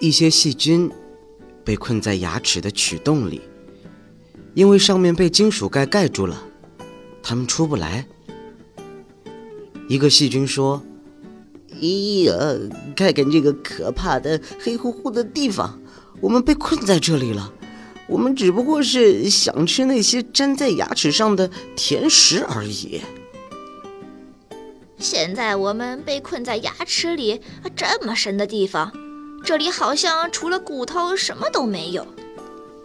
一些细菌被困在牙齿的齿洞里，因为上面被金属盖盖住了，它们出不来。一个细菌说：“咦呀，看看这个可怕的黑乎乎的地方，我们被困在这里了。我们只不过是想吃那些粘在牙齿上的甜食而已。”现在我们被困在牙齿里这么深的地方，这里好像除了骨头什么都没有。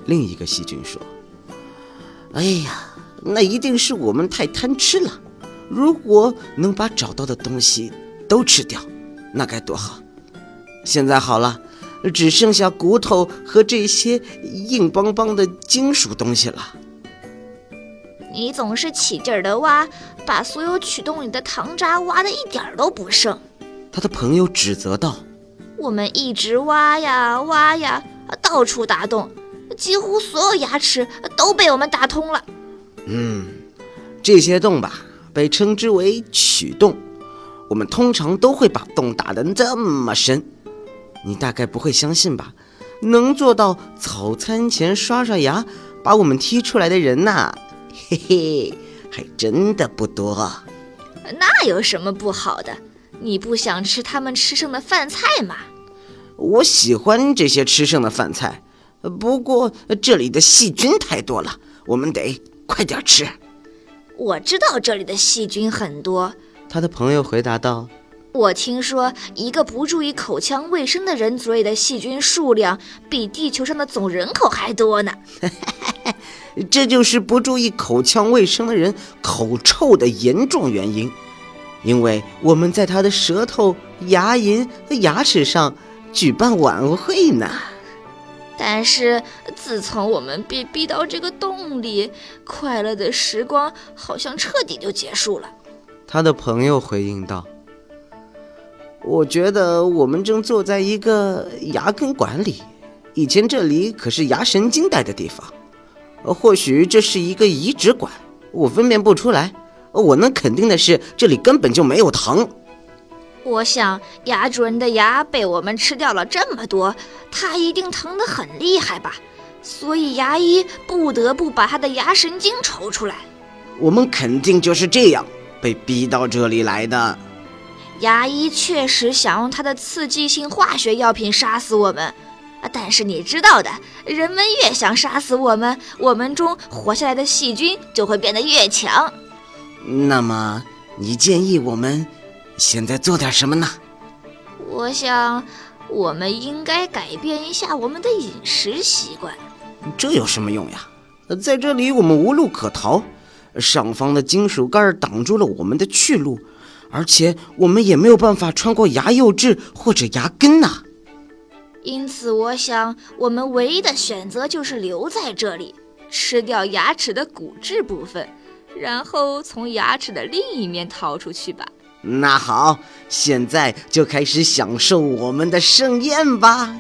另一个细菌说：“哎呀，那一定是我们太贪吃了。如果能把找到的东西都吃掉，那该多好！现在好了，只剩下骨头和这些硬邦邦的金属东西了。”你总是起劲儿的挖，把所有曲洞里的糖渣挖的一点儿都不剩。他的朋友指责道：“我们一直挖呀挖呀，到处打洞，几乎所有牙齿都被我们打通了。”嗯，这些洞吧，被称之为曲洞。我们通常都会把洞打得这么深，你大概不会相信吧？能做到早餐前刷刷牙，把我们踢出来的人呐。嘿嘿，还真的不多。那有什么不好的？你不想吃他们吃剩的饭菜吗？我喜欢这些吃剩的饭菜，不过这里的细菌太多了，我们得快点吃。我知道这里的细菌很多。他的朋友回答道：“我听说，一个不注意口腔卫生的人嘴里的细菌数量，比地球上的总人口还多呢。”这就是不注意口腔卫生的人口臭的严重原因，因为我们在他的舌头、牙龈和牙齿上举办晚会呢。但是自从我们被逼到这个洞里，快乐的时光好像彻底就结束了。他的朋友回应道：“我觉得我们正坐在一个牙根管里，以前这里可是牙神经待的地方。”或许这是一个移植管，我分辨不出来。我能肯定的是，这里根本就没有糖。我想，牙主人的牙被我们吃掉了这么多，他一定疼得很厉害吧？所以牙医不得不把他的牙神经抽出来。我们肯定就是这样被逼到这里来的。牙医确实想用他的刺激性化学药品杀死我们。但是你知道的，人们越想杀死我们，我们中活下来的细菌就会变得越强。那么，你建议我们现在做点什么呢？我想，我们应该改变一下我们的饮食习惯。这有什么用呀？在这里我们无路可逃，上方的金属盖挡住了我们的去路，而且我们也没有办法穿过牙釉质或者牙根呐。因此，我想我们唯一的选择就是留在这里，吃掉牙齿的骨质部分，然后从牙齿的另一面逃出去吧。那好，现在就开始享受我们的盛宴吧。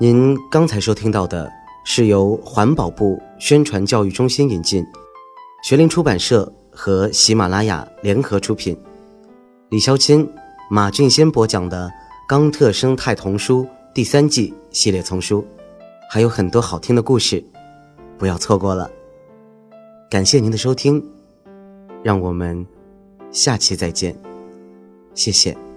您刚才收听到的是由环保部宣传教育中心引进，学林出版社和喜马拉雅联合出品。李肖钦、马俊先播讲的《冈特生态童书》第三季系列丛书，还有很多好听的故事，不要错过了。感谢您的收听，让我们下期再见，谢谢。